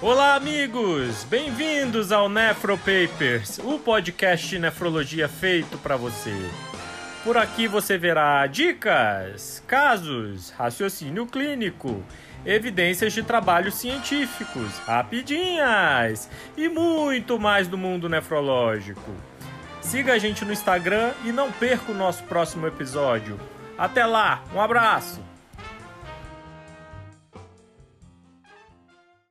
Olá, amigos! Bem-vindos ao Nefropapers, o podcast de nefrologia feito para você. Por aqui você verá dicas, casos, raciocínio clínico, evidências de trabalhos científicos, rapidinhas e muito mais do mundo nefrológico. Siga a gente no Instagram e não perca o nosso próximo episódio. Até lá, um abraço!